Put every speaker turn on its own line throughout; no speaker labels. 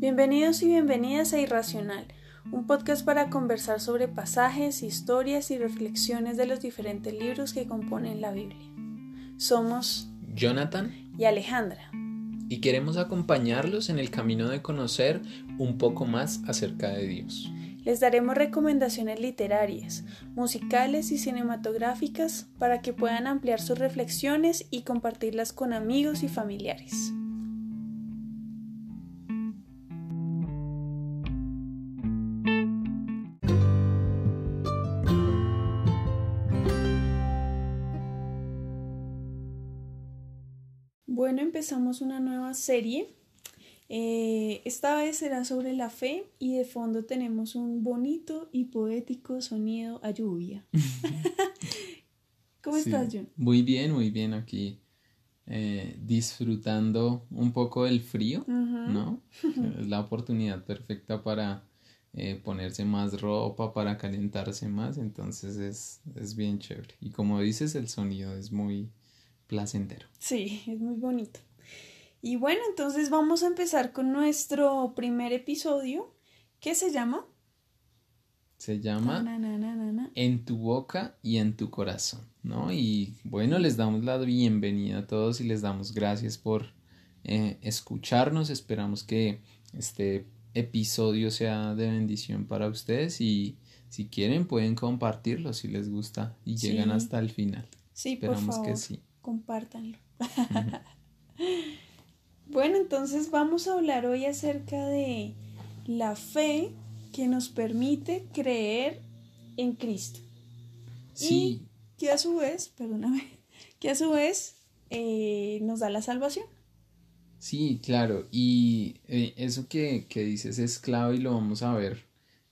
Bienvenidos y bienvenidas a Irracional, un podcast para conversar sobre pasajes, historias y reflexiones de los diferentes libros que componen la Biblia. Somos
Jonathan
y Alejandra.
Y queremos acompañarlos en el camino de conocer un poco más acerca de Dios.
Les daremos recomendaciones literarias, musicales y cinematográficas para que puedan ampliar sus reflexiones y compartirlas con amigos y familiares. Bueno, empezamos una nueva serie. Eh, esta vez será sobre la fe y de fondo tenemos un bonito y poético sonido a lluvia. ¿Cómo estás, John?
Muy bien, muy bien aquí. Eh, disfrutando un poco del frío, ¿no? es la oportunidad perfecta para eh, ponerse más ropa, para calentarse más, entonces es, es bien chévere. Y como dices, el sonido es muy, placentero.
Sí, es muy bonito. Y bueno, entonces vamos a empezar con nuestro primer episodio ¿Qué se llama...
Se llama En tu boca y en tu corazón, ¿no? Y bueno, les damos la bienvenida a todos y les damos gracias por eh, escucharnos. Esperamos que este episodio sea de bendición para ustedes y si quieren pueden compartirlo si les gusta y llegan hasta el final.
Sí, Esperamos por favor. que sí compártanlo. bueno, entonces vamos a hablar hoy acerca de la fe que nos permite creer en Cristo. Sí. Y que a su vez, perdóname, que a su vez eh, nos da la salvación.
Sí, claro, y eh, eso que, dices es clave y lo vamos a ver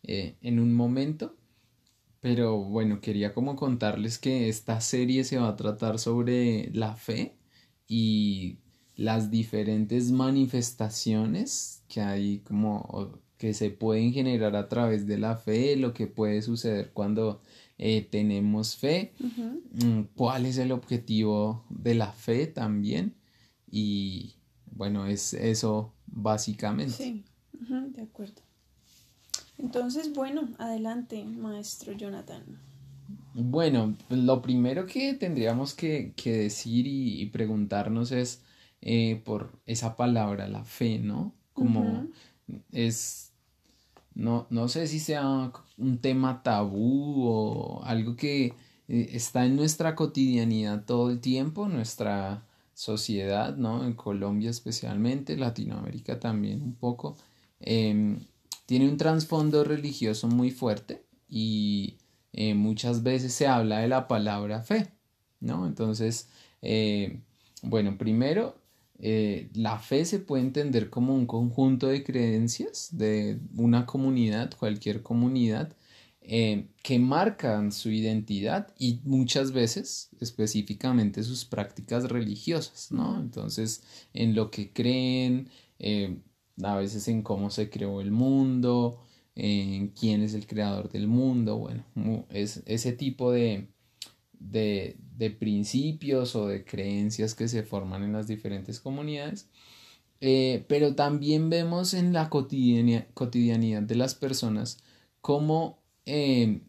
eh, en un momento. Pero bueno, quería como contarles que esta serie se va a tratar sobre la fe y las diferentes manifestaciones que hay como que se pueden generar a través de la fe, lo que puede suceder cuando eh, tenemos fe, mm, cuál es el objetivo de la fe también y bueno, es eso básicamente.
Sí, de acuerdo. Entonces, bueno, adelante, maestro Jonathan.
Bueno, lo primero que tendríamos que, decir y, preguntarnos es eh, por esa palabra, la fe, ¿no? Como es, no, no sé si sea un tema tabú o algo que eh, está en nuestra cotidianidad todo el tiempo, nuestra sociedad, ¿no? En Colombia especialmente, Latinoamérica también un poco. Em, tiene un trasfondo religioso muy fuerte y eh, muchas veces se habla de la palabra fe, ¿no? Entonces, eh, bueno, primero, eh, la fe se puede entender como un conjunto de creencias de una comunidad, cualquier comunidad, que marcan su identidad y muchas veces específicamente sus prácticas religiosas, ¿no? Entonces, en lo que creen, a veces en cómo se creó el mundo, en quién es el creador del mundo, bueno, es ese tipo de, de, principios o de creencias que se forman en las diferentes comunidades. Eh, pero también vemos en la cotidianidad de las personas cómo eh,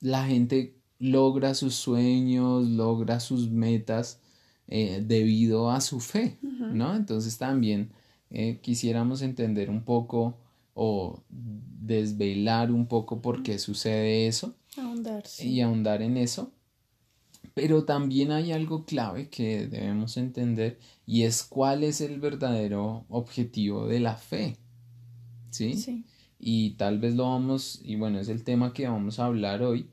la gente logra sus sueños, logra sus metas eh, debido a su fe, ¿no? Entonces también eh, quisiéramos entender un poco o desvelar un poco por qué sucede eso y ahondar en eso. Pero también hay algo clave que debemos entender y es cuál es el verdadero objetivo de la fe. ¿Sí? sí. Y tal vez lo vamos, y bueno, es el tema que vamos a hablar hoy,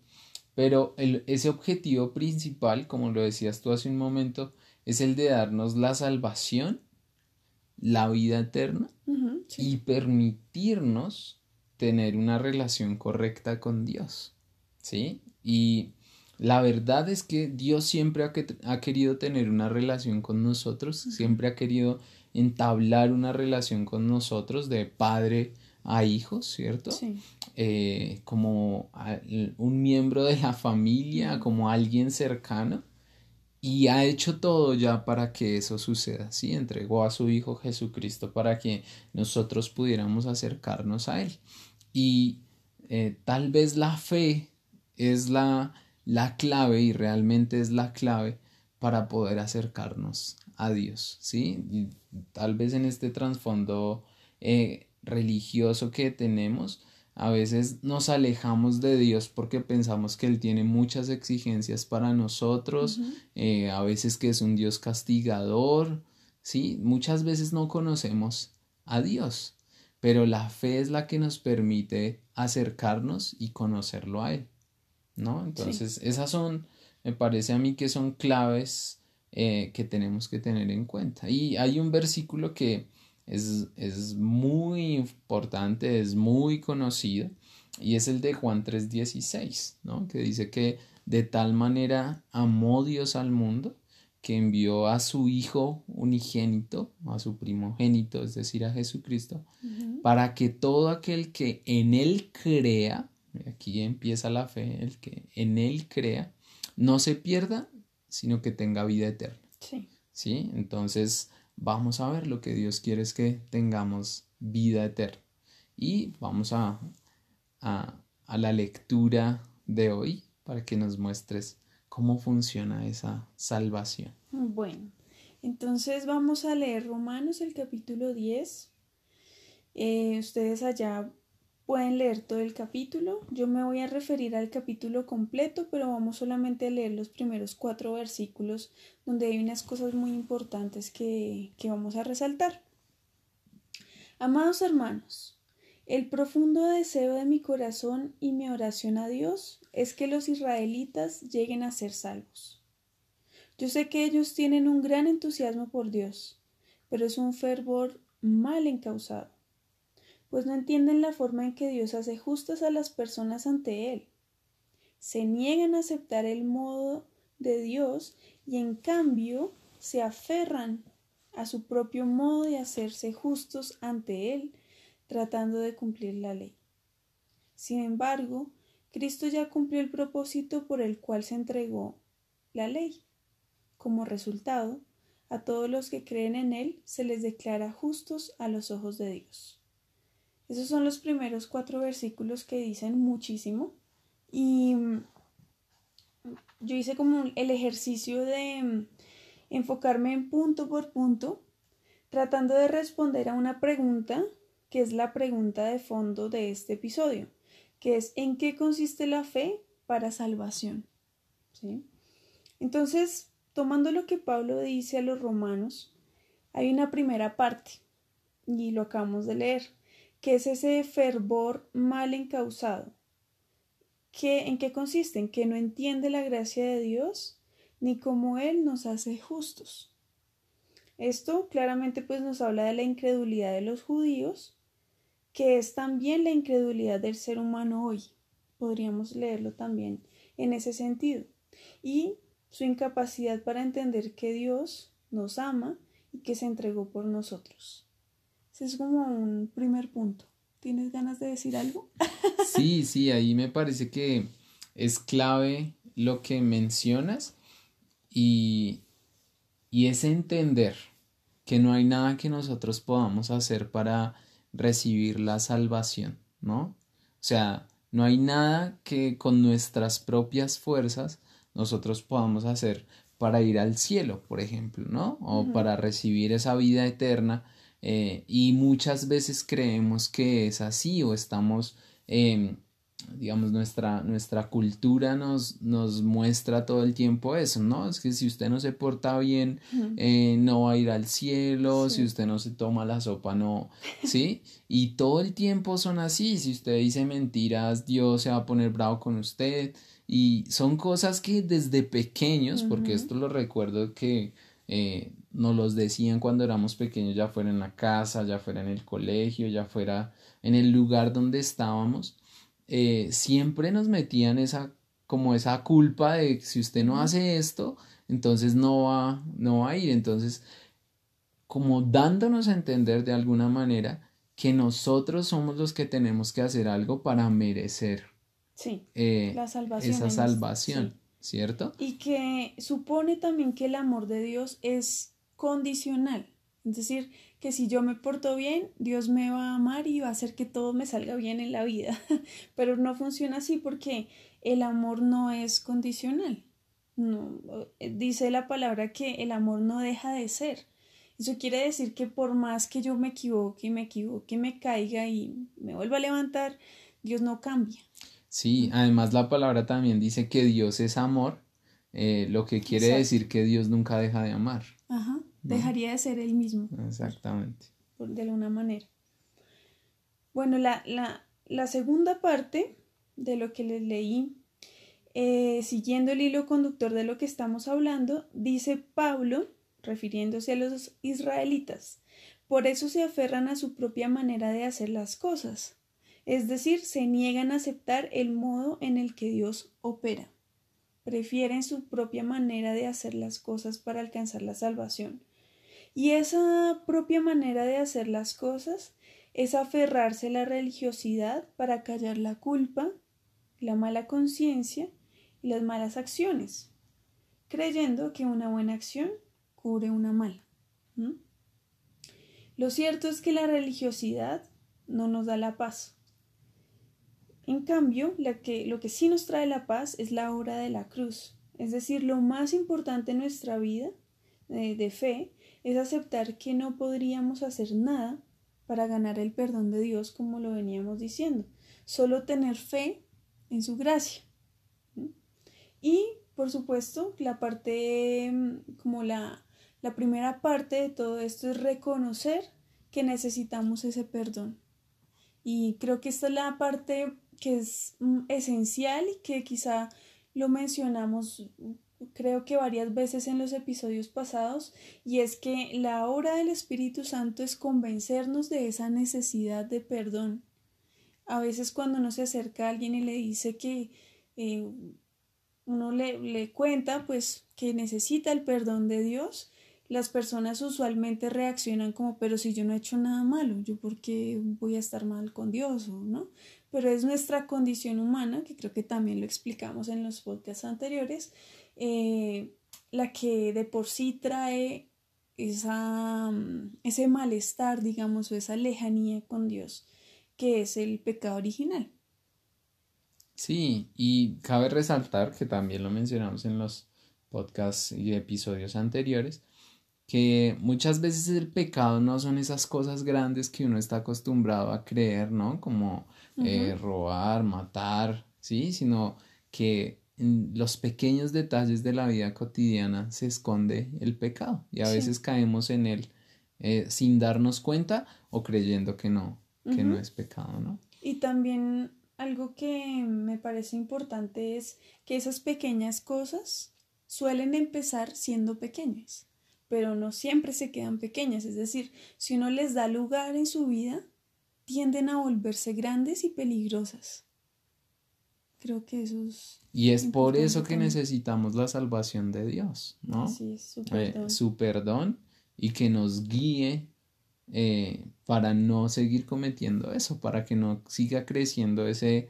pero ese objetivo principal, como lo decías tú hace un momento, es el de darnos la salvación la vida eterna y permitirnos tener una relación correcta con Dios. ¿Sí? Y la verdad es que Dios siempre ha, querido tener una relación con nosotros, siempre ha querido entablar una relación con nosotros de padre a hijo, ¿cierto? Eh, como un miembro de la familia, como alguien cercano. Y ha hecho todo ya para que eso suceda, ¿sí? Entregó a su Hijo Jesucristo para que nosotros pudiéramos acercarnos a Él. Y eh, tal vez la fe es la, la clave y realmente es la clave para poder acercarnos a Dios, ¿sí? Tal vez en este trasfondo eh, religioso que tenemos, a veces nos alejamos de Dios porque pensamos que Él tiene muchas exigencias para nosotros, eh, a veces que es un Dios castigador, ¿sí? Muchas veces no conocemos a Dios, pero la fe es la que nos permite acercarnos y conocerlo a Él, ¿no? Entonces, esas son, me parece a mí que son claves eh, que tenemos que tener en cuenta. Y hay un versículo que es, muy importante, es muy conocido, y es el de Juan 3:16, ¿no? que dice que de tal manera amó Dios al mundo que envió a su Hijo unigénito, a su primogénito, es decir, a Jesucristo, para que todo aquel que en Él crea, aquí empieza la fe, el que en Él crea, no se pierda, sino que tenga vida eterna. Sí. ¿Sí? Entonces, vamos a ver lo que Dios quiere es que tengamos vida eterna. Y vamos a, a, la lectura de hoy para que nos muestres cómo funciona esa salvación.
Bueno, entonces vamos a leer Romanos el capítulo 10. Eh, ustedes allá Pueden leer todo el capítulo. Yo me voy a referir al capítulo completo, pero vamos solamente a leer los primeros cuatro versículos donde hay unas cosas muy importantes que, que vamos a resaltar. Amados hermanos, el profundo deseo de mi corazón y mi oración a Dios es que los israelitas lleguen a ser salvos. Yo sé que ellos tienen un gran entusiasmo por Dios, pero es un fervor mal encausado pues no entienden la forma en que Dios hace justas a las personas ante Él. Se niegan a aceptar el modo de Dios y en cambio se aferran a su propio modo de hacerse justos ante Él, tratando de cumplir la ley. Sin embargo, Cristo ya cumplió el propósito por el cual se entregó la ley. Como resultado, a todos los que creen en Él se les declara justos a los ojos de Dios. Esos son los primeros cuatro versículos que dicen muchísimo. Y mm, yo hice como el ejercicio de mm, enfocarme en punto por punto, tratando de responder a una pregunta que es la pregunta de fondo de este episodio, que es ¿en qué consiste la fe para salvación? ¿Sí? Entonces, tomando lo que Pablo dice a los romanos, hay una primera parte, y lo acabamos de leer, ¿Qué es ese fervor mal encausado? ¿Qué, ¿En qué consiste? En que no entiende la gracia de Dios ni cómo Él nos hace justos. Esto claramente pues nos habla de la incredulidad de los judíos, que es también la incredulidad del ser humano hoy. Podríamos leerlo también en ese sentido. Y su incapacidad para entender que Dios nos ama y que se entregó por nosotros es como un primer punto. ¿Tienes ganas de decir algo?
sí, sí, ahí me parece que es clave lo que mencionas y, y es entender que no hay nada que nosotros podamos hacer para recibir la salvación, ¿no? O sea, no hay nada que con nuestras propias fuerzas nosotros podamos hacer para ir al cielo, por ejemplo, ¿no? O para recibir esa vida eterna eh, y muchas veces creemos que es así o estamos, em, digamos, nuestra, nuestra cultura nos, nos muestra todo el tiempo eso, ¿no? Es que si usted no se porta bien, eh, no va a ir al cielo, si usted no se toma la sopa, no, ¿sí? Y todo el tiempo son así, si usted dice mentiras, Dios se va a poner bravo con usted. Y son cosas que desde pequeños, porque esto lo recuerdo que eh, nos los decían cuando éramos pequeños, ya fuera en la casa, ya fuera en el colegio, ya fuera en el lugar donde estábamos, eh, siempre nos metían esa como esa culpa de si usted no hace esto, entonces no va, no va a ir. Entonces, como dándonos a entender de alguna manera que nosotros somos los que tenemos que hacer algo para merecer
sí, eh,
esa salvación. ¿cierto?
Y que supone también que el amor de Dios es condicional. Es decir, que si yo me porto bien, Dios me va a amar y va a hacer que todo me salga bien en la vida. Pero no funciona así porque el amor no es condicional. No, dice la palabra que el amor no deja de ser. Eso quiere decir que por más que yo me equivoque y me equivoque, me caiga y me vuelva a levantar, Dios no cambia.
Sí, además la palabra también dice que Dios es amor, eh, lo que quiere decir que Dios nunca deja de amar.
Ajá, dejaría de ser el mismo.
Exactamente.
de alguna manera. Bueno, la, la, la, segunda parte de lo que les leí, eh, siguiendo el hilo conductor de lo que estamos hablando, dice Pablo, refiriéndose a los israelitas, por eso se aferran a su propia manera de hacer las cosas es decir, se niegan a aceptar el modo en el que Dios opera. Prefieren su propia manera de hacer las cosas para alcanzar la salvación. Y esa propia manera de hacer las cosas es aferrarse a la religiosidad para callar la culpa, la mala conciencia y las malas acciones, creyendo que una buena acción cubre una mala. Lo cierto es que la religiosidad no nos da la paz. En cambio, lo que sí nos trae la paz es la obra de la cruz. Es decir, lo más importante en nuestra vida eh, de fe es aceptar que no podríamos hacer nada para ganar el perdón de Dios, como lo veníamos diciendo. Solo tener fe en su gracia. Y, por supuesto, la parte, mm, como la, la primera parte de todo esto es reconocer que necesitamos ese perdón. Y creo que esta es la parte que es mm, esencial y que quizá lo mencionamos creo que varias veces en los episodios pasados y es que la obra del Espíritu Santo es convencernos de esa necesidad de perdón. A veces cuando uno se acerca a alguien y le dice que eh, uno le, le cuenta pues que necesita el perdón de Dios, las personas usualmente reaccionan como pero si yo no he hecho nada malo, yo por qué voy a estar mal con Dios, ¿no? pero es nuestra condición humana, que creo que también lo explicamos en los podcasts anteriores, eh, la que de por sí trae esa, mm, ese malestar, digamos, o esa lejanía con Dios, que es el pecado original.
Sí, y cabe resaltar que también lo mencionamos en los podcasts y episodios anteriores, que muchas veces el pecado no son esas cosas grandes que uno está acostumbrado a creer, ¿no? Como eh, robar, matar, ¿sí? Sino que en los pequeños detalles de la vida cotidiana se esconde el pecado y a veces caemos en él eh, sin darnos cuenta o creyendo que no, que no es pecado, ¿no?
Y también algo que me parece importante es que esas pequeñas cosas suelen empezar siendo pequeñas, pero no siempre se quedan pequeñas, es decir, si uno les da lugar en su vida, tienden a volverse grandes y peligrosas. Creo que eso es...
Y es por eso que necesitamos la salvación de Dios, ¿no?
Sí, su
eh, perdón. su perdón y que nos guíe eh, para no seguir cometiendo eso, para que no siga creciendo ese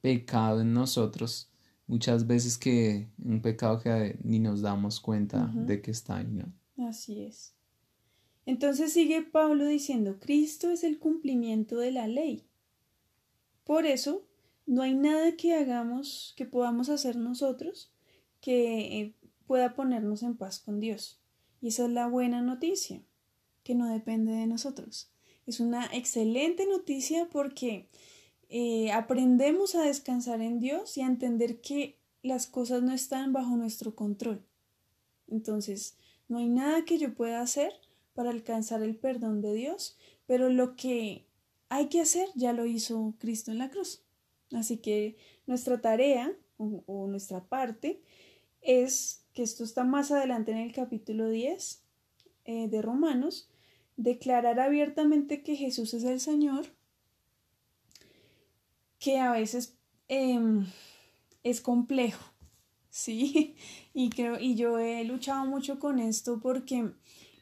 pecado en nosotros. Muchas veces que un pecado que ni nos damos cuenta de que está ahí, ¿no?
Así es. Entonces sigue Pablo diciendo, Cristo es el cumplimiento de la ley. Por eso, no hay nada que hagamos, que podamos hacer nosotros, que eh, pueda ponernos en paz con Dios. Y esa es la buena noticia, que no depende de nosotros. Es una excelente noticia porque eh, aprendemos a descansar en Dios y a entender que las cosas no están bajo nuestro control. Entonces, no hay nada que yo pueda hacer para alcanzar el perdón de Dios, pero lo que hay que hacer ya lo hizo Cristo en la cruz. Así que nuestra tarea o, nuestra parte es, que esto está más adelante en el capítulo 10 eh, de Romanos, declarar abiertamente que Jesús es el Señor, que a veces em, es complejo, ¿sí? Y, creo, y yo he luchado mucho con esto porque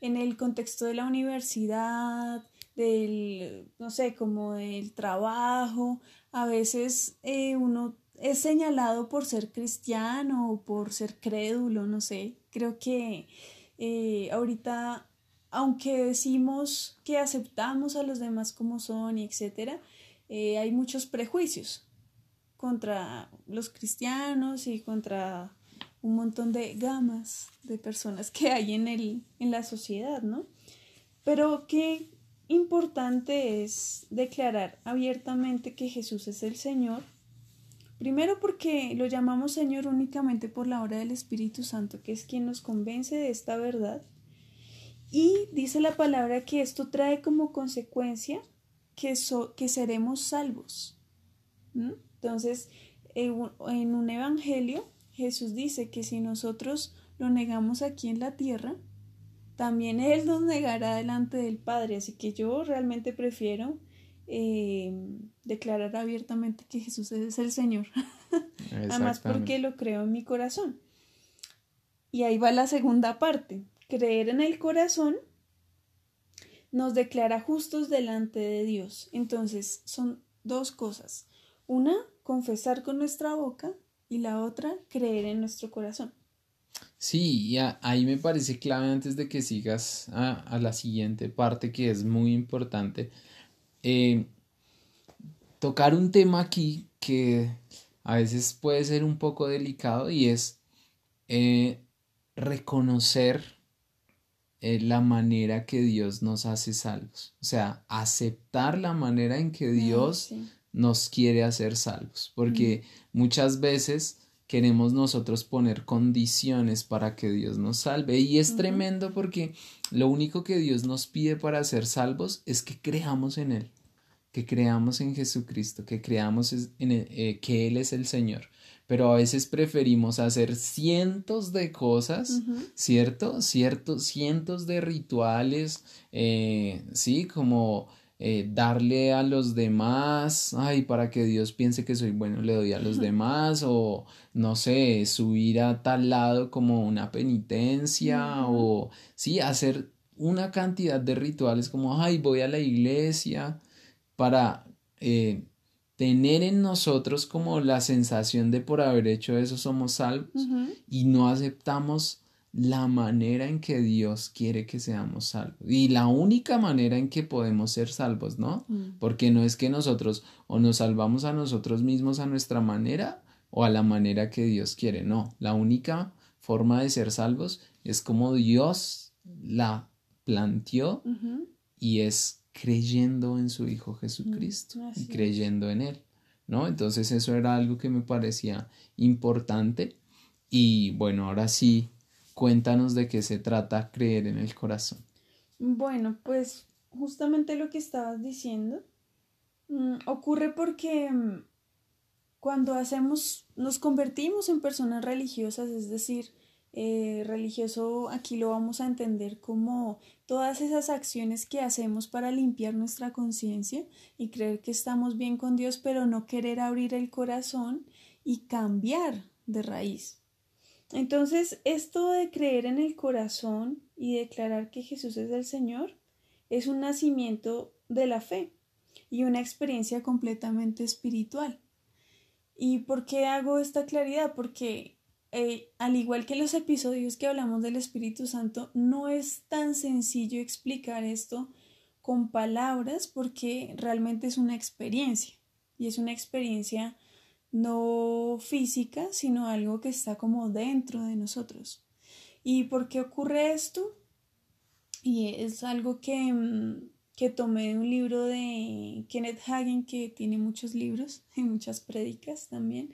en el contexto de la universidad, del, no sé, como del trabajo, a veces eh, uno es señalado por ser cristiano o por ser crédulo, no sé. Creo que eh, ahorita, aunque decimos que aceptamos a los demás como son y etcétera, eh, hay muchos prejuicios contra los cristianos y contra un montón de gamas de personas que hay en, el, en la sociedad, ¿no? Pero qué importante es declarar abiertamente que Jesús es el Señor. Primero porque lo llamamos Señor únicamente por la obra del Espíritu Santo, que es quien nos convence de esta verdad. Y dice la palabra que esto trae como consecuencia que, que seremos salvos. Entonces, en un evangelio, Jesús dice que si nosotros lo negamos aquí en la tierra, también Él nos negará delante del Padre. Así que yo realmente prefiero eh, declarar abiertamente que Jesús es el Señor. Además porque lo creo en mi corazón. Y ahí va la segunda parte. Creer en el corazón nos declara justos delante de Dios. Entonces son dos cosas. Una, confesar con nuestra boca y la otra, creer en nuestro corazón.
Sí, y ahí me parece clave antes de que sigas a, la siguiente parte que es muy importante. Eh, tocar un tema aquí que a veces puede ser un poco delicado y es eh, reconocer eh, la manera que Dios nos hace salvos. O sea, aceptar la manera en que Dios nos quiere hacer salvos. Porque muchas veces queremos nosotros poner condiciones para que Dios nos salve. Y es tremendo porque lo único que Dios nos pide para ser salvos es que creamos en Él, que creamos en Jesucristo, que creamos en eh, que Él es el Señor. Pero a veces preferimos hacer cientos de cosas, ¿cierto? Cierto, cientos de rituales, eh, sí, como eh, darle a los demás, ay, para que Dios piense que soy bueno, le doy a los demás, o no sé, subir a tal lado como una penitencia, o sí, hacer una cantidad de rituales como, ay, voy a la iglesia, para eh, tener en nosotros como la sensación de por haber hecho eso somos salvos y no aceptamos la manera en que Dios quiere que seamos salvos y la única manera en que podemos ser salvos, ¿no? Mm. Porque no es que nosotros o nos salvamos a nosotros mismos a nuestra manera o a la manera que Dios quiere, no, la única forma de ser salvos es como Dios la planteó y es creyendo en su Hijo Jesucristo mm, y creyendo en Él, ¿no? Entonces eso era algo que me parecía importante y bueno, ahora sí Cuéntanos de qué se trata creer en el corazón.
Bueno, pues justamente lo que estabas diciendo mm, ocurre porque mm, cuando hacemos, nos convertimos en personas religiosas, es decir, eh, religioso aquí lo vamos a entender como todas esas acciones que hacemos para limpiar nuestra conciencia y creer que estamos bien con Dios, pero no querer abrir el corazón y cambiar de raíz. Entonces, esto de creer en el corazón y declarar que Jesús es el Señor es un nacimiento de la fe y una experiencia completamente espiritual. ¿Y por qué hago esta claridad? Porque eh, al igual que los episodios que hablamos del Espíritu Santo, no es tan sencillo explicar esto con palabras porque realmente es una experiencia y es una experiencia no física, sino algo que está como dentro de nosotros. ¿Y por qué ocurre esto? Y es algo que, mm, que tomé de un libro de Kenneth Hagen, que tiene muchos libros y muchas prédicas también.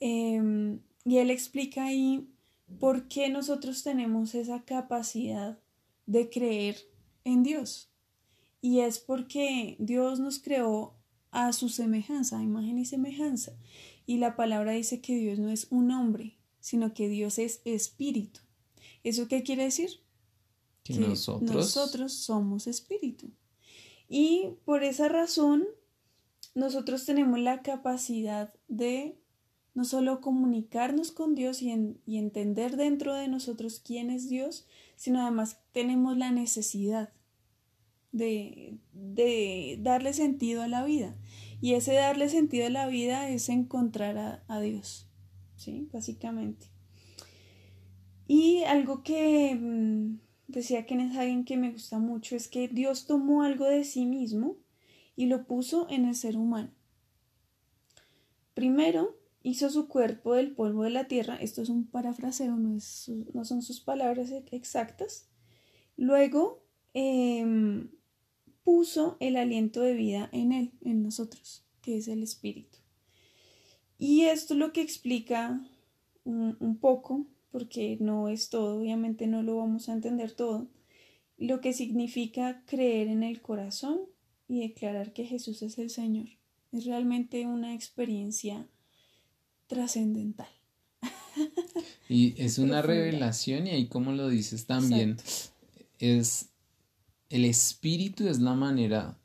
Em, y él explica ahí por qué nosotros tenemos esa capacidad de creer en Dios. Y es porque Dios nos creó a su semejanza, imagen y semejanza. Y la palabra dice que Dios no es un hombre, sino que Dios es espíritu. ¿Eso qué quiere decir? Que, nosotros... nosotros somos espíritu. Y por esa razón, nosotros tenemos la capacidad de no solo comunicarnos con Dios y, y, entender dentro de nosotros quién es Dios, sino además tenemos la necesidad de, de darle sentido a la vida. Y ese darle sentido a la vida es encontrar a, a Dios, ¿sí? Básicamente. Y algo que mm, decía Kenneth Hagen que me gusta mucho es que Dios tomó algo de sí mismo y lo puso en el ser humano. Primero, hizo su cuerpo del polvo de la tierra. Esto es un parafraseo, no, no son sus palabras exactas. Luego, em, puso el aliento de vida en él, en nosotros, que es el espíritu. Y esto es lo que explica un poco, porque no es todo, obviamente no lo vamos a entender todo, lo que significa creer en el corazón y declarar que Jesús es el Señor. Es realmente una experiencia trascendental.
Y es una revelación y ahí como lo dices también, es el espíritu es la manera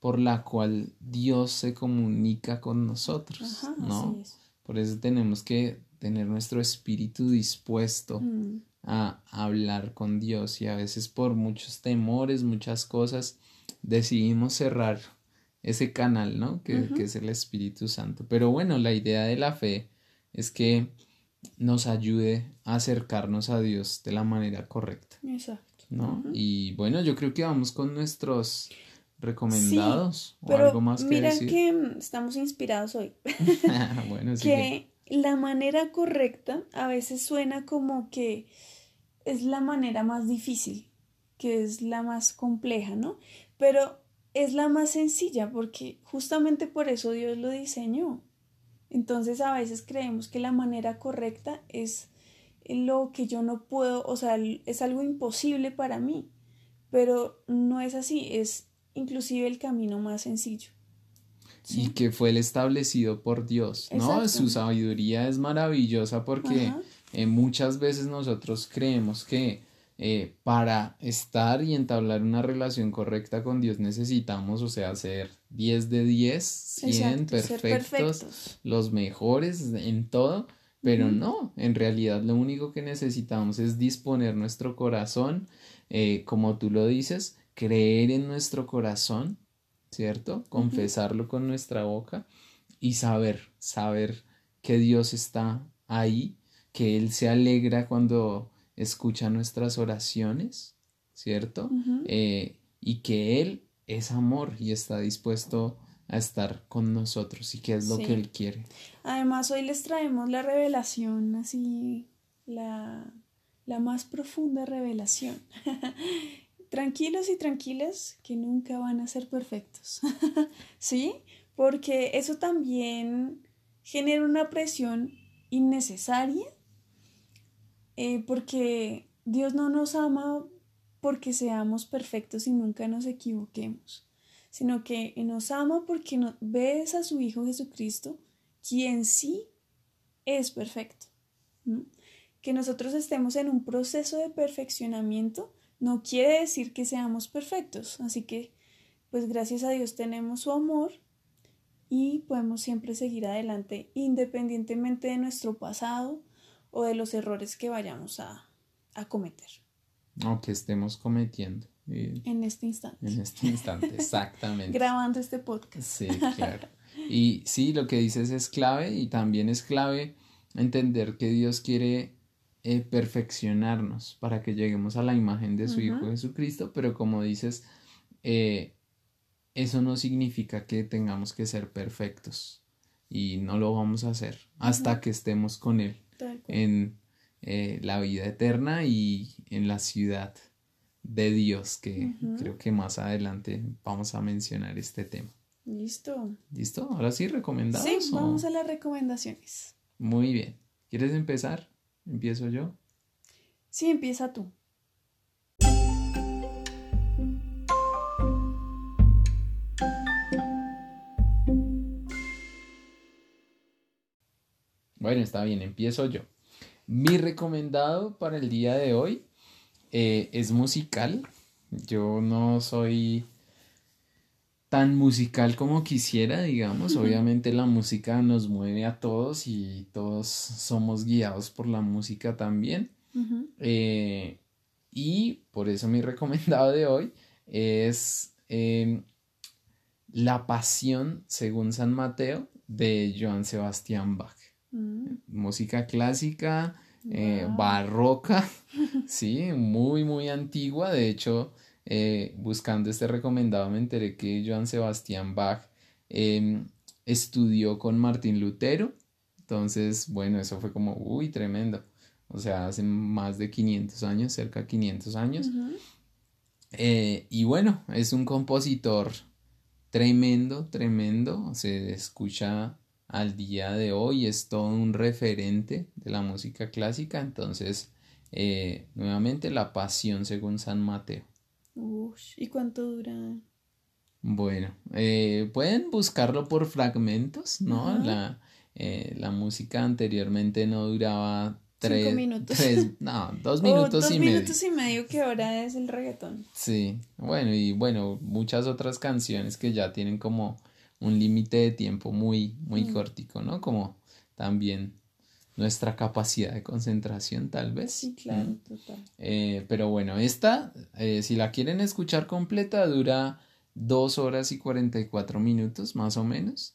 por la cual Dios se comunica con nosotros, ¿no? Por eso tenemos que tener nuestro espíritu dispuesto mm. a hablar con Dios y a veces por muchos temores, muchas cosas, decidimos cerrar ese canal, ¿no? Que, es el Espíritu Santo. Pero bueno, la idea de la fe es que nos ayude a acercarnos a Dios de la manera correcta. Exacto. ¿No? Y bueno, yo creo que vamos con nuestros recomendados
o algo más que mira que estamos inspirados hoy. bueno, sí. Que la manera correcta a veces suena como que es la manera más difícil, que es la más compleja, ¿no? Pero es la más sencilla porque justamente por eso Dios lo diseñó. Entonces a veces creemos que la manera correcta es lo que yo no puedo, o sea, es algo imposible para mí, pero no es así, es inclusive el camino más sencillo.
Y que fue el establecido por Dios, ¿no? Su sabiduría es maravillosa porque eh, muchas veces nosotros creemos que eh, para estar y entablar una relación correcta con Dios necesitamos, o sea, ser 10 de 10, 100 perfectos, los mejores en todo, pero no, en realidad lo único que necesitamos es disponer nuestro corazón, eh, como tú lo dices, creer en nuestro corazón, ¿cierto? Confesarlo con nuestra boca y saber, saber que Dios está ahí, que Él se alegra cuando escucha nuestras oraciones, ¿cierto? Eh, y que Él es amor y está dispuesto a estar con nosotros y que es lo que Él quiere.
Además, hoy les traemos la revelación, así, la, la más profunda revelación. Tranquilos y tranquilas que nunca van a ser perfectos, ¿sí? Porque eso también genera una presión innecesaria eh, porque Dios no nos ama porque seamos perfectos y nunca nos equivoquemos, sino que nos ama porque nos, ves a su Hijo Jesucristo, quien sí es perfecto. Que nosotros estemos en un proceso de perfeccionamiento no quiere decir que seamos perfectos, así que pues gracias a Dios tenemos su amor y podemos siempre seguir adelante independientemente de nuestro pasado o de los errores que vayamos a, cometer.
O que estemos cometiendo.
En este instante.
En este instante, exactamente.
Grabando este podcast.
Sí, claro. Y sí, lo que dices es clave y también es clave entender que Dios quiere eh, perfeccionarnos para que lleguemos a la imagen de su Hijo Jesucristo, pero como dices, eh, eso no significa que tengamos que ser perfectos y no lo vamos a hacer hasta que estemos con Él en eh, la vida eterna y en la ciudad de Dios, que creo que más adelante vamos a mencionar este tema.
Listo.
¿Listo? Ahora sí, recomendados. Sí,
vamos a las recomendaciones.
Muy bien. ¿Quieres empezar? ¿Empiezo yo?
Sí, empieza tú.
Bueno, está bien, empiezo yo. Mi recomendado para el día de hoy eh, es musical. Yo no soy tan musical como quisiera, digamos. Obviamente la música nos mueve a todos y todos somos guiados por la música también. Eh, y por eso mi recomendado de hoy es em, La Pasión según San Mateo de Johann Sebastian Bach. Mm. Música clásica, eh, barroca, sí, muy, muy antigua. De hecho, eh, buscando este recomendado me enteré que Johann Sebastian Bach em, estudió con Martín Lutero. Entonces, bueno, eso fue como, uy, tremendo. O sea, hace más de 500 años, cerca de 500 años. Eh, y bueno, es un compositor tremendo, tremendo. Se escucha al día de hoy, es todo un referente de la música clásica. Entonces, eh, nuevamente, La Pasión según San Mateo.
¿Y cuánto dura?
Bueno, eh, pueden buscarlo por fragmentos, ¿no? La, la música anteriormente no duraba Tres, minutos. no, dos minutos
y medio. Dos minutos y medio que ahora es el reggaetón.
Sí, bueno, y bueno, muchas otras canciones que ya tienen como un límite de tiempo muy, muy mm. cortico, ¿no? Como también nuestra capacidad de concentración, tal vez.
Sí, claro, total.
Eh, pero bueno, esta, eh, si la quieren escuchar completa, dura dos horas y cuarenta y cuatro minutos, más o menos.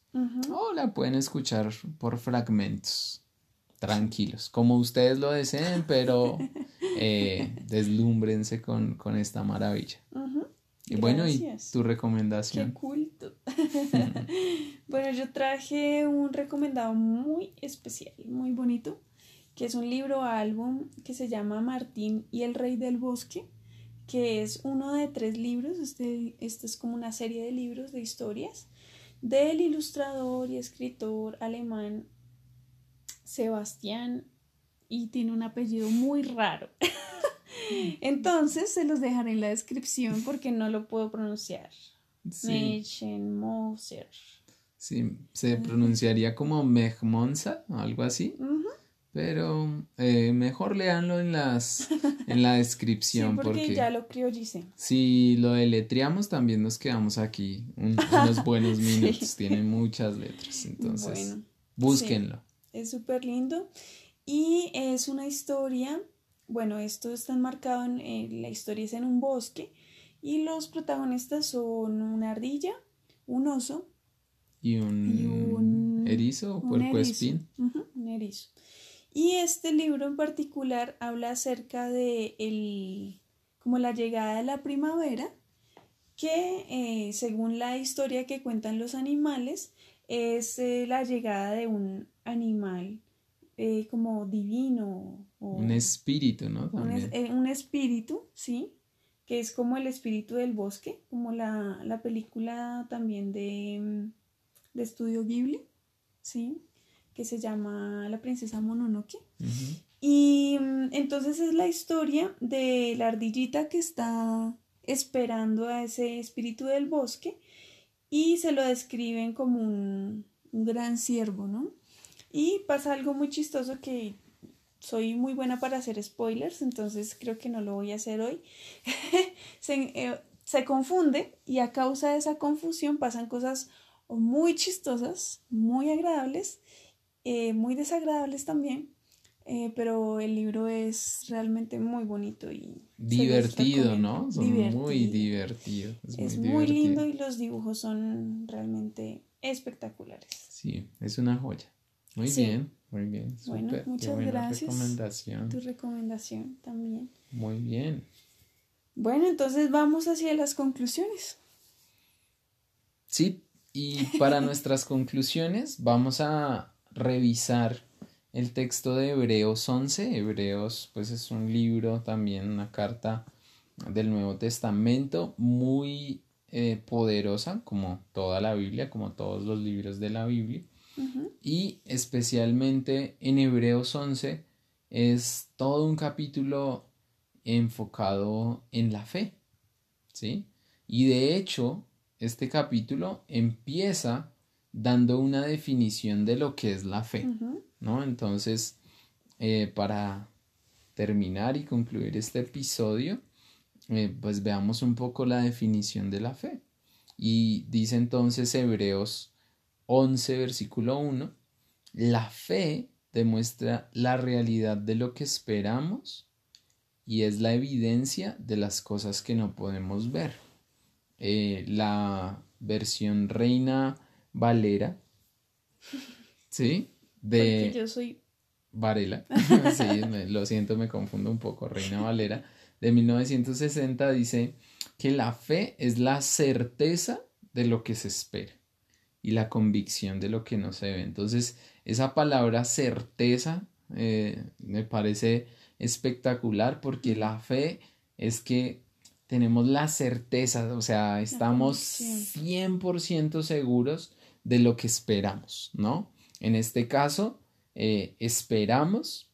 O la pueden escuchar por fragmentos tranquilos, como ustedes lo deseen, pero eh, deslúmbrense con, con, esta maravilla. Y bueno, ¿y tu recomendación?
Qué culto. bueno, yo traje un recomendado muy especial, muy bonito, que es un libro álbum que se llama Martín y el Rey del Bosque, que es uno de tres libros, este, este es como una serie de libros de historias del ilustrador y escritor alemán Sebastián y tiene un apellido muy raro. Entonces se los dejaré en la descripción porque no lo puedo pronunciar. Sí. Moser.
Sí, se pronunciaría como Mehmonsa, algo así. Pero eh, mejor leanlo en las en la descripción
sí, porque, ya lo criollicé.
Si lo deletreamos también nos quedamos aquí unos buenos minutos. Tiene muchas letras, entonces búsquenlo.
Es súper lindo y es una historia, bueno, esto está enmarcado en, eh, la historia es en un bosque y los protagonistas son una ardilla, un oso
y un, erizo o puerco espín.
un erizo. Y este libro en particular habla acerca de el, como la llegada de la primavera, que eh, según la historia que cuentan los animales, es eh, la llegada de un animal eh, como divino.
un espíritu, ¿no?
Un, espíritu, sí, que es como el espíritu del bosque, como la, película también de, mm, de Estudio Ghibli, sí, que se llama La princesa Mononoke. Y mm, entonces es la historia de la ardillita que está esperando a ese espíritu del bosque y se lo describen como un, un gran siervo, ¿no? Y pasa algo muy chistoso que soy muy buena para hacer spoilers, entonces creo que no lo voy a hacer hoy. Eh, se, confunde y a causa de esa confusión pasan cosas muy chistosas, muy agradables, eh, muy desagradables también. Eh, pero el libro es realmente muy bonito y
divertido, ¿no? muy divertido.
Es, muy, lindo y los dibujos son realmente espectaculares.
Sí, es una joya. Muy bien, muy bien.
Bueno, muchas gracias. Recomendación. Tu recomendación también.
Muy bien.
Bueno, entonces vamos hacia las conclusiones.
Sí, y para nuestras conclusiones vamos a revisar el texto de Hebreos 11. Hebreos, pues es un libro, también una carta del Nuevo Testamento muy eh, poderosa, como toda la Biblia, como todos los libros de la Biblia. Y especialmente en Hebreos 11 es todo un capítulo enfocado en la fe, ¿sí? Y de hecho, este capítulo empieza dando una definición de lo que es la fe, ¿no? Entonces, eh, para terminar y concluir este episodio, eh, pues veamos un poco la definición de la fe. Y dice entonces Hebreos 11, versículo 1, la fe demuestra la realidad de lo que esperamos y es la evidencia de las cosas que no podemos ver. Eh, la versión Reina Valera. ¿Sí?
De... Porque yo soy...
Varela. sí, lo siento, me confundo un poco. Reina Valera. De 1960 dice que la fe es la certeza de lo que se espera y la convicción de lo que no se ve. Entonces, esa palabra certeza eh, me parece espectacular porque la fe es que tenemos la certeza, o sea, estamos 100% seguros de lo que esperamos, ¿no? En este caso, eh, esperamos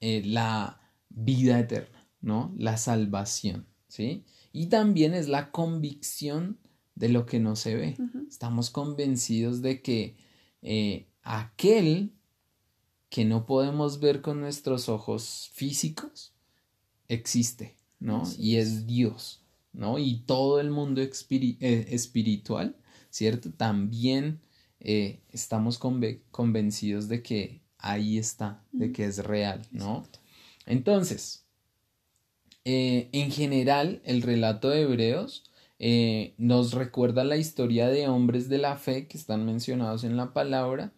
eh, la vida eterna, ¿no? La salvación, ¿sí? Y también es la convicción de lo que no se ve. Estamos convencidos de que eh, aquel que no podemos ver con nuestros ojos físicos existe, ¿no? y es Dios, ¿no? Y todo el mundo eh, espiritual, ¿cierto? También eh, estamos convencidos de que ahí está, de que es real, ¿no? Entonces, en general, el relato de Hebreos eh, nos recuerda la historia de hombres de la fe que están mencionados en la palabra,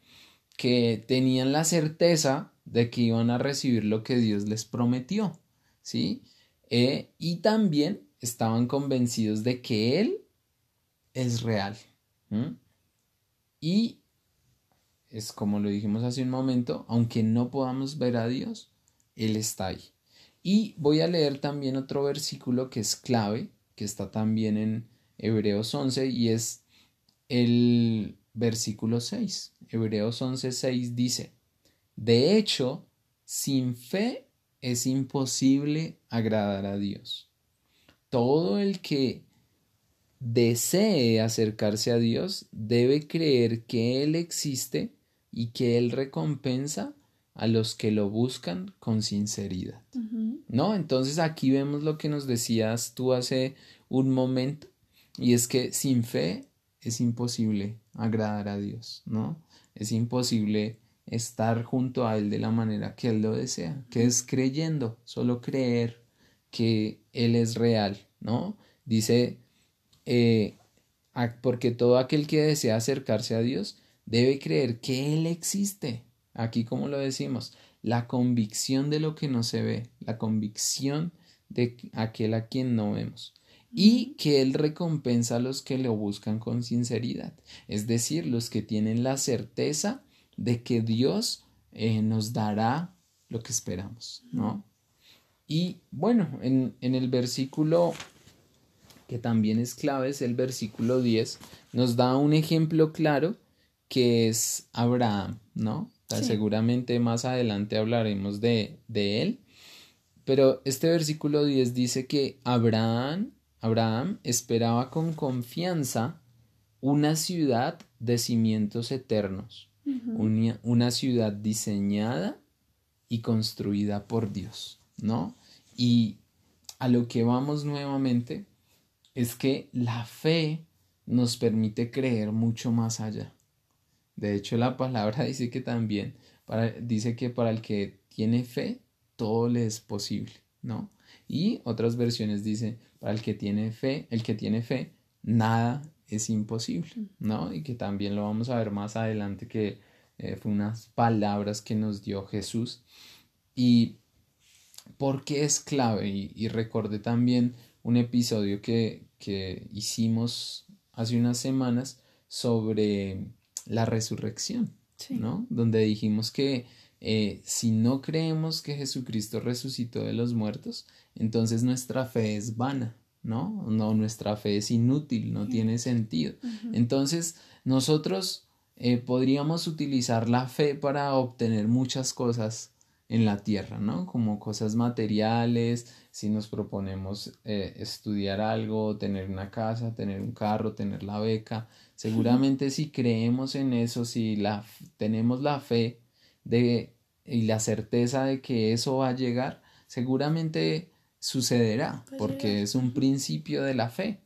que tenían la certeza de que iban a recibir lo que Dios les prometió, ¿sí? Eh, y también estaban convencidos de que Él es real. Y es como lo dijimos hace un momento, aunque no podamos ver a Dios, Él está ahí. Y voy a leer también otro versículo que es clave que está también en Hebreos 11 y es el versículo 6. Hebreos 11, 6 dice, de hecho, sin fe es imposible agradar a Dios. Todo el que desee acercarse a Dios debe creer que Él existe y que Él recompensa a los que lo buscan con sinceridad. ¿No? Entonces aquí vemos lo que nos decías tú hace un momento, y es que sin fe es imposible agradar a Dios, ¿no? Es imposible estar junto a Él de la manera que Él lo desea, que es creyendo, solo creer que Él es real, ¿no? Dice, eh, porque todo aquel que desea acercarse a Dios debe creer que Él existe, Aquí como lo decimos, la convicción de lo que no se ve, la convicción de aquel a quien no vemos. Y que Él recompensa a los que lo buscan con sinceridad, es decir, los que tienen la certeza de que Dios eh, nos dará lo que esperamos, ¿no? Y bueno, en, en el versículo que también es clave, es el versículo 10, nos da un ejemplo claro que es Abraham, ¿no? Seguramente más adelante hablaremos de, de, él. Pero este versículo 10 dice que Abraham, Abraham esperaba con confianza una ciudad de cimientos eternos, una, una, ciudad diseñada y construida por Dios, ¿no? Y a lo que vamos nuevamente es que la fe nos permite creer mucho más allá. De hecho, la palabra dice que también, para, dice que para el que tiene fe, todo le es posible, ¿no? Y otras versiones dicen, para el que tiene fe, el que tiene fe, nada es imposible, ¿no? Y que también lo vamos a ver más adelante, que eh, fue unas palabras que nos dio Jesús. Y porque es clave, y, y recordé también un episodio que, que hicimos hace unas semanas sobre la resurrección, ¿no? Donde dijimos que eh, si no creemos que Jesucristo resucitó de los muertos, entonces nuestra fe es vana, ¿no? No, nuestra fe es inútil, no tiene sentido. Entonces, nosotros eh, podríamos utilizar la fe para obtener muchas cosas en la tierra, ¿no? Como cosas materiales, si nos proponemos eh, estudiar algo, tener una casa, tener un carro, tener la beca, seguramente si creemos en eso, si la, tenemos la fe de, y la certeza de que eso va a llegar, seguramente sucederá, porque es un principio de la fe.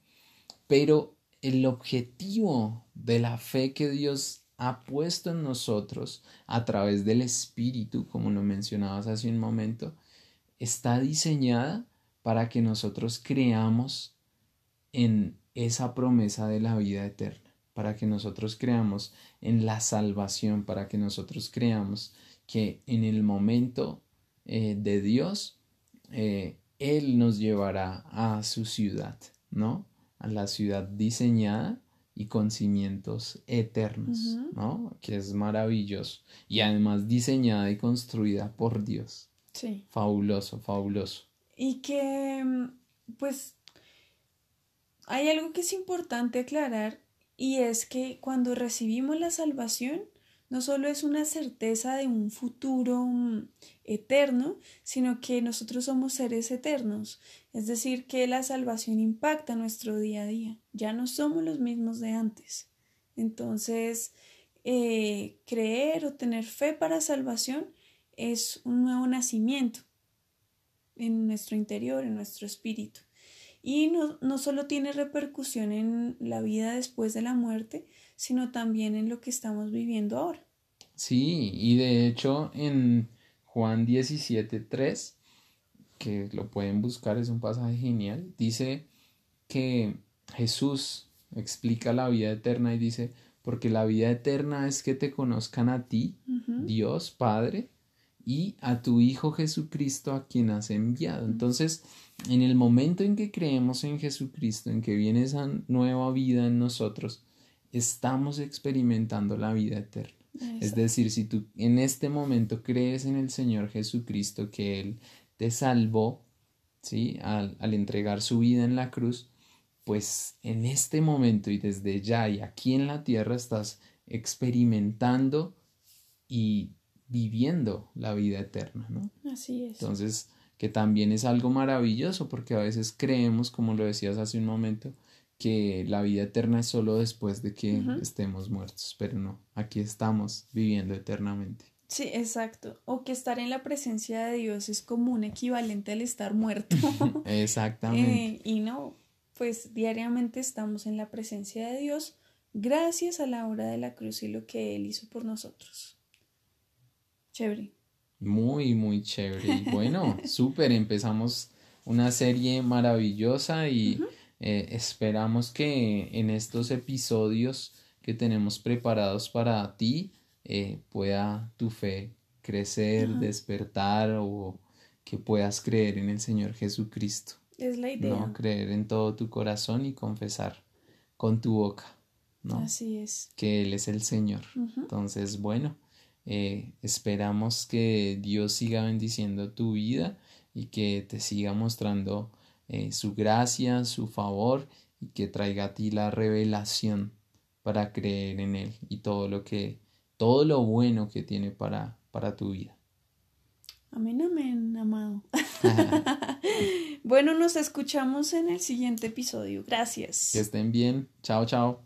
Pero el objetivo de la fe que Dios ha puesto en nosotros a través del Espíritu, como lo mencionabas hace un momento, está diseñada para que nosotros creamos en esa promesa de la vida eterna, para que nosotros creamos en la salvación, para que nosotros creamos que en el momento eh, de Dios, eh, Él nos llevará a su ciudad, ¿no? A la ciudad diseñada y con cimientos eternos, ¿no? Que es maravilloso. Y además diseñada y construida por Dios. Sí. Fabuloso, fabuloso.
Y que, mm, pues, hay algo que es importante aclarar y es que cuando recibimos la salvación, no solo es una certeza de un futuro mm, eterno, sino que nosotros somos seres eternos. Es decir, que la salvación impacta nuestro día a día. Ya no somos los mismos de antes. Entonces, eh, creer o tener fe para salvación es un nuevo nacimiento en nuestro interior, en nuestro espíritu. Y no, no solo tiene repercusión en la vida después de la muerte, sino también en lo que estamos viviendo ahora.
Sí, y de hecho en Juan 17.3, que lo pueden buscar, es un pasaje genial, dice que Jesús explica la vida eterna y dice, porque la vida eterna es que te conozcan a ti, Dios Padre, y a tu Hijo Jesucristo a quien has enviado. Entonces, en el momento en que creemos en Jesucristo, en que viene esa nueva vida en nosotros, estamos experimentando la vida eterna. Es decir, si tú en este momento crees en el Señor Jesucristo, que Él te salvó, ¿sí? Al, al entregar su vida en la cruz, pues en este momento y desde ya y aquí en la tierra estás experimentando y viviendo la vida eterna, ¿no?
Así es.
Entonces, que también es algo maravilloso porque a veces creemos, como lo decías hace un momento, que la vida eterna es solo después de que estemos muertos, pero no, aquí estamos viviendo eternamente.
Sí, exacto. O que estar en la presencia de Dios es como un equivalente al estar muerto. Exactamente. Eh, y no, pues diariamente estamos en la presencia de Dios gracias a la obra de la cruz y lo que Él hizo por nosotros. Chévere.
Muy, muy chévere. bueno, súper, empezamos una serie maravillosa y eh, esperamos que en estos episodios que tenemos preparados para ti eh, pueda tu fe crecer, despertar o que puedas creer en el Señor Jesucristo.
Es la idea.
¿no? Creer en todo tu corazón y confesar con tu boca. ¿no?
Así es.
Que Él es el Señor. Entonces, bueno, eh, esperamos que Dios siga bendiciendo tu vida y que te siga mostrando eh, su gracia, su favor y que traiga a ti la revelación para creer en Él y todo lo que, todo lo bueno que tiene para, para tu vida.
Amén, amén, amado. bueno, nos escuchamos en el siguiente episodio. Gracias.
Que estén bien. Chao, chao.